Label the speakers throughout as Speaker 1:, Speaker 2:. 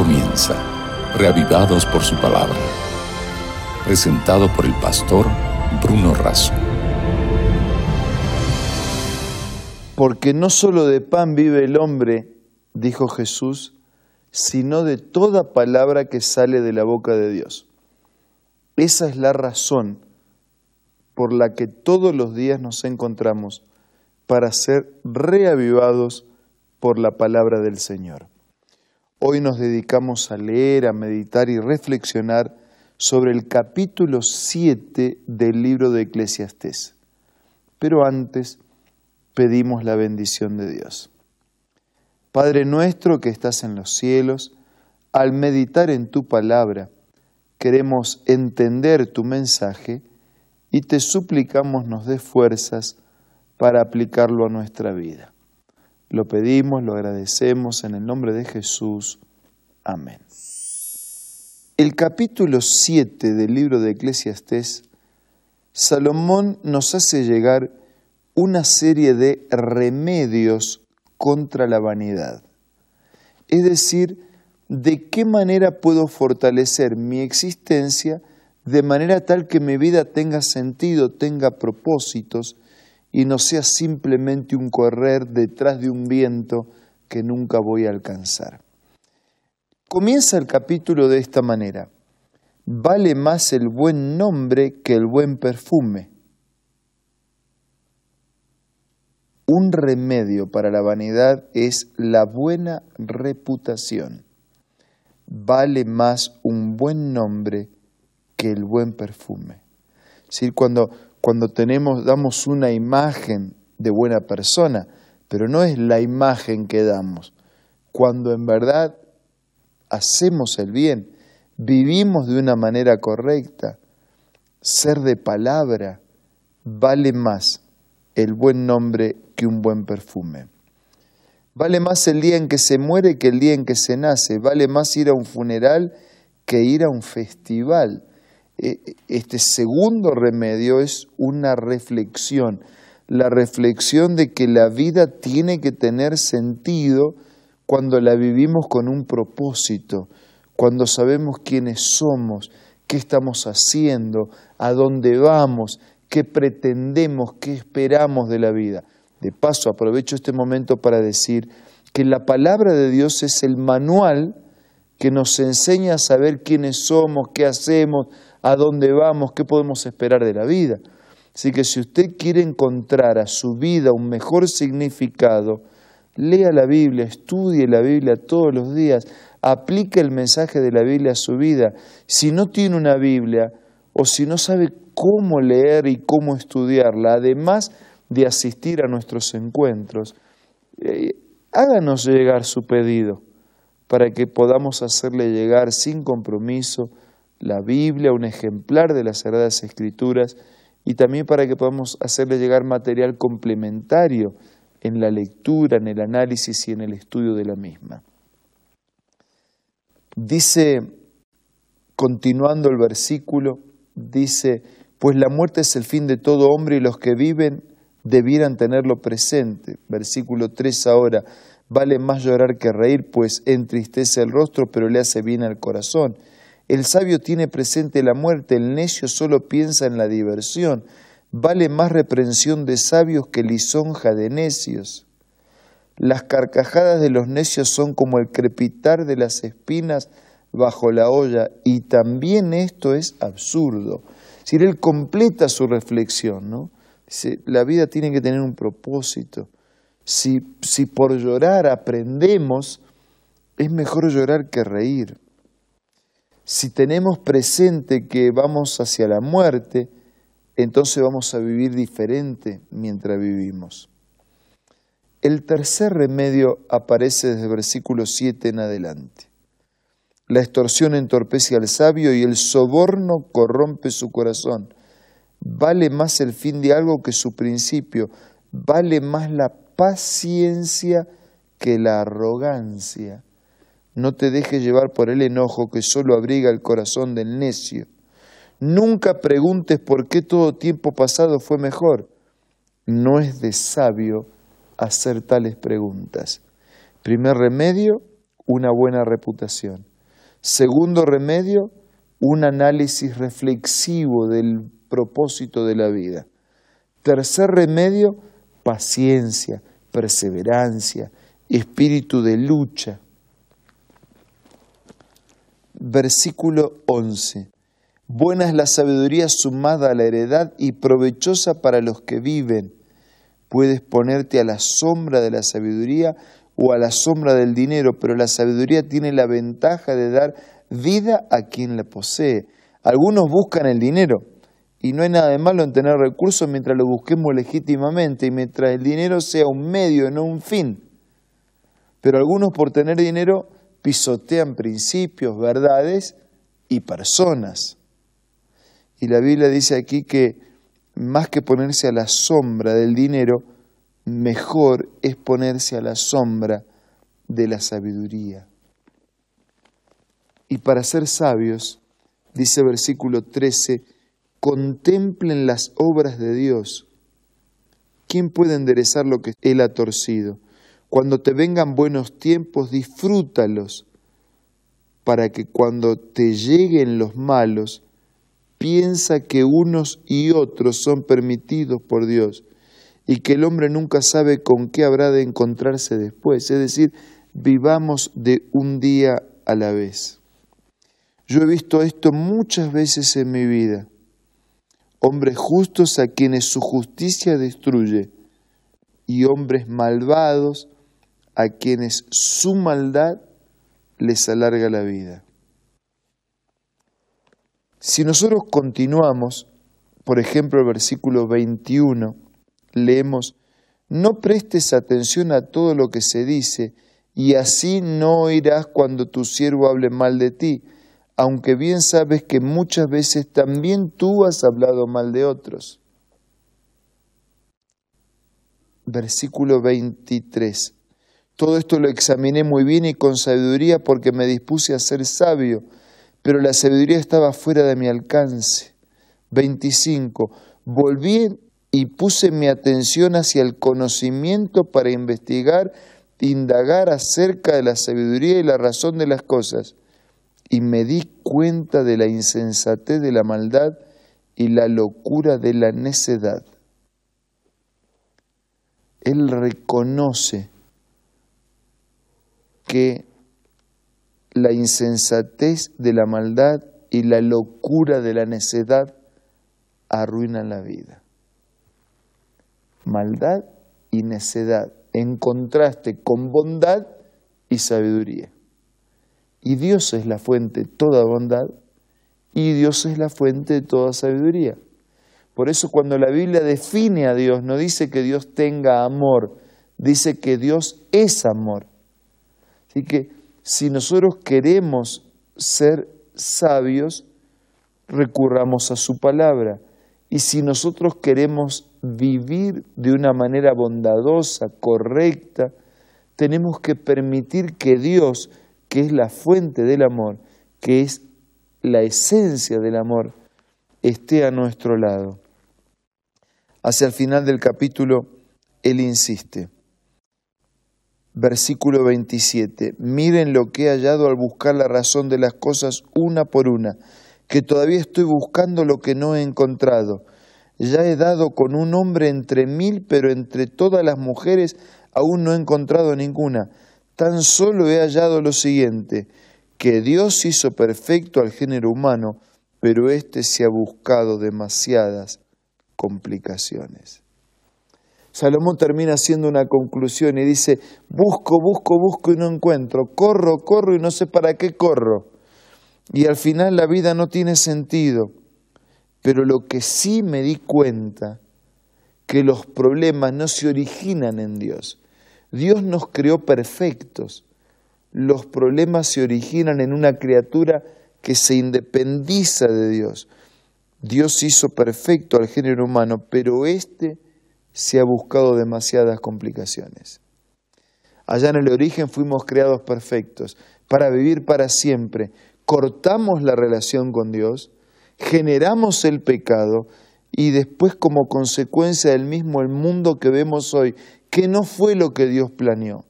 Speaker 1: comienza, reavivados por su palabra. Presentado por el pastor Bruno Razo.
Speaker 2: Porque no solo de pan vive el hombre, dijo Jesús, sino de toda palabra que sale de la boca de Dios. Esa es la razón por la que todos los días nos encontramos para ser reavivados por la palabra del Señor. Hoy nos dedicamos a leer, a meditar y reflexionar sobre el capítulo 7 del libro de Eclesiastés. Pero antes pedimos la bendición de Dios. Padre nuestro que estás en los cielos, al meditar en tu palabra, queremos entender tu mensaje y te suplicamos nos dé fuerzas para aplicarlo a nuestra vida. Lo pedimos, lo agradecemos en el nombre de Jesús. Amén. El capítulo 7 del libro de Eclesiastés, Salomón nos hace llegar una serie de remedios contra la vanidad. Es decir, de qué manera puedo fortalecer mi existencia de manera tal que mi vida tenga sentido, tenga propósitos y no sea simplemente un correr detrás de un viento que nunca voy a alcanzar. Comienza el capítulo de esta manera. Vale más el buen nombre que el buen perfume. Un remedio para la vanidad es la buena reputación. Vale más un buen nombre que el buen perfume. Es cuando, cuando tenemos, damos una imagen de buena persona, pero no es la imagen que damos. Cuando en verdad hacemos el bien, vivimos de una manera correcta, ser de palabra, vale más el buen nombre que un buen perfume. Vale más el día en que se muere que el día en que se nace. Vale más ir a un funeral que ir a un festival. E, este segundo remedio es una reflexión, la reflexión de que la vida tiene que tener sentido cuando la vivimos con un propósito, cuando sabemos quiénes somos, qué estamos haciendo, a dónde vamos, qué pretendemos, qué esperamos de la vida. De paso, aprovecho este momento para decir que la palabra de Dios es el manual que nos enseña a saber quiénes somos, qué hacemos, a dónde vamos, qué podemos esperar de la vida. Así que si usted quiere encontrar a su vida un mejor significado, lea la Biblia, estudie la Biblia todos los días, aplique el mensaje de la Biblia a su vida. Si no tiene una Biblia o si no sabe cómo leer y cómo estudiarla, además de asistir a nuestros encuentros, eh, háganos llegar su pedido para que podamos hacerle llegar sin compromiso la Biblia, un ejemplar de las Sagradas Escrituras, y también para que podamos hacerle llegar material complementario en la lectura, en el análisis y en el estudio de la misma. Dice, continuando el versículo, dice, pues la muerte es el fin de todo hombre y los que viven debieran tenerlo presente. Versículo 3 ahora, vale más llorar que reír, pues entristece el rostro, pero le hace bien al corazón. El sabio tiene presente la muerte, el necio solo piensa en la diversión. Vale más reprensión de sabios que lisonja de necios. Las carcajadas de los necios son como el crepitar de las espinas bajo la olla, y también esto es absurdo. Si él completa su reflexión, ¿no? Dice, la vida tiene que tener un propósito. Si, si por llorar aprendemos, es mejor llorar que reír si tenemos presente que vamos hacia la muerte, entonces vamos a vivir diferente mientras vivimos. El tercer remedio aparece desde el versículo 7 en adelante. La extorsión entorpece al sabio y el soborno corrompe su corazón. Vale más el fin de algo que su principio. Vale más la paciencia que la arrogancia. No te dejes llevar por el enojo que solo abriga el corazón del necio. Nunca preguntes por qué todo tiempo pasado fue mejor. No es de sabio hacer tales preguntas. Primer remedio, una buena reputación. Segundo remedio, un análisis reflexivo del propósito de la vida. Tercer remedio, paciencia, perseverancia, espíritu de lucha. Versículo 11. Buena es la sabiduría sumada a la heredad y provechosa para los que viven. Puedes ponerte a la sombra de la sabiduría o a la sombra del dinero, pero la sabiduría tiene la ventaja de dar vida a quien la posee. Algunos buscan el dinero y no hay nada de malo en tener recursos mientras lo busquemos legítimamente y mientras el dinero sea un medio, no un fin. Pero algunos por tener dinero pisotean principios, verdades y personas. Y la Biblia dice aquí que más que ponerse a la sombra del dinero, mejor es ponerse a la sombra de la sabiduría. Y para ser sabios, dice versículo 13, contemplen las obras de Dios. ¿Quién puede enderezar lo que Él ha torcido? Cuando te vengan buenos tiempos, disfrútalos, para que cuando te lleguen los malos, piensa que unos y otros son permitidos por Dios y que el hombre nunca sabe con qué habrá de encontrarse después. Es decir, vivamos de un día a la vez. Yo he visto esto muchas veces en mi vida hombres justos a quienes su justicia destruye, y hombres malvados a quienes su maldad les alarga la vida. Si nosotros continuamos, por ejemplo, el versículo 21, leemos, no prestes atención a todo lo que se dice, y así no oirás cuando tu siervo hable mal de ti, aunque bien sabes que muchas veces también tú has hablado mal de otros. Versículo 23. Todo esto lo examiné muy bien y con sabiduría porque me dispuse a ser sabio, pero la sabiduría estaba fuera de mi alcance. 25. Volví y puse mi atención hacia el conocimiento para investigar, indagar acerca de la sabiduría y la razón de las cosas y me di cuenta de la insensatez de la maldad y la locura de la necedad. Él reconoce que la insensatez de la maldad y la locura de la necedad arruinan la vida. Maldad y necedad en contraste con bondad y sabiduría. Y Dios es la fuente de toda bondad y Dios es la fuente de toda sabiduría. Por eso cuando la Biblia define a Dios, no dice que Dios tenga amor, dice que Dios es amor. Así que si nosotros queremos ser sabios, recurramos a su palabra. Y si nosotros queremos vivir de una manera bondadosa, correcta, tenemos que permitir que Dios que es la fuente del amor, que es la esencia del amor, esté a nuestro lado. Hacia el final del capítulo, él insiste. Versículo 27. Miren lo que he hallado al buscar la razón de las cosas una por una, que todavía estoy buscando lo que no he encontrado. Ya he dado con un hombre entre mil, pero entre todas las mujeres aún no he encontrado ninguna tan solo he hallado lo siguiente, que Dios hizo perfecto al género humano, pero éste se ha buscado demasiadas complicaciones. Salomón termina haciendo una conclusión y dice, busco, busco, busco y no encuentro, corro, corro y no sé para qué corro. Y al final la vida no tiene sentido. Pero lo que sí me di cuenta, que los problemas no se originan en Dios, Dios nos creó perfectos. Los problemas se originan en una criatura que se independiza de Dios. Dios hizo perfecto al género humano, pero éste se ha buscado demasiadas complicaciones. Allá en el origen fuimos creados perfectos para vivir para siempre. Cortamos la relación con Dios, generamos el pecado y después como consecuencia del mismo el mundo que vemos hoy que no fue lo que Dios planeó.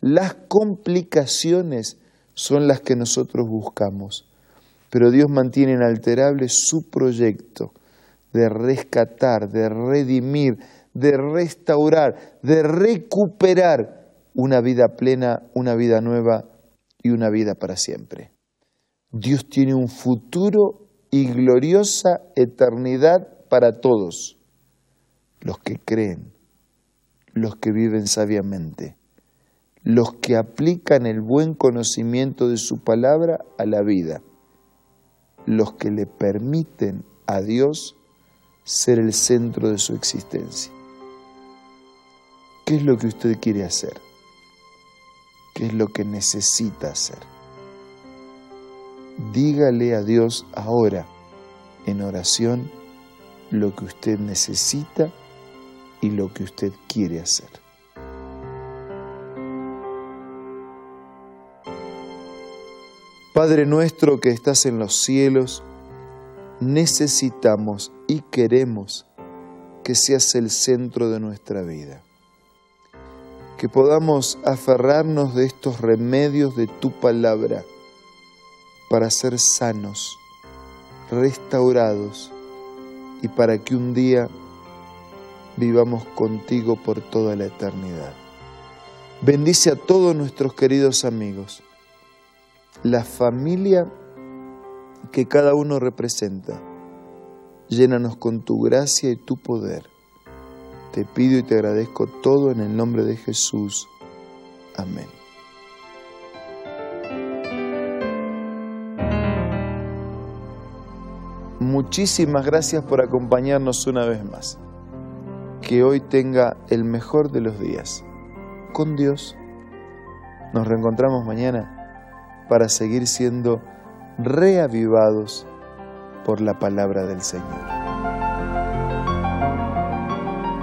Speaker 2: Las complicaciones son las que nosotros buscamos. Pero Dios mantiene inalterable su proyecto de rescatar, de redimir, de restaurar, de recuperar una vida plena, una vida nueva y una vida para siempre. Dios tiene un futuro y gloriosa eternidad para todos, los que creen, los que viven sabiamente, los que aplican el buen conocimiento de su palabra a la vida, los que le permiten a Dios ser el centro de su existencia. ¿Qué es lo que usted quiere hacer? ¿Qué es lo que necesita hacer? Dígale a Dios ahora, en oración, lo que usted necesita y lo que usted quiere hacer. Padre nuestro que estás en los cielos, necesitamos y queremos que seas el centro de nuestra vida. Que podamos aferrarnos de estos remedios de tu palabra para ser sanos, restaurados y para que un día vivamos contigo por toda la eternidad. Bendice a todos nuestros queridos amigos, la familia que cada uno representa. Llénanos con tu gracia y tu poder. Te pido y te agradezco todo en el nombre de Jesús. Amén. Muchísimas gracias por acompañarnos una vez más. Que hoy tenga el mejor de los días. Con Dios. Nos reencontramos mañana para seguir siendo reavivados por la palabra del Señor.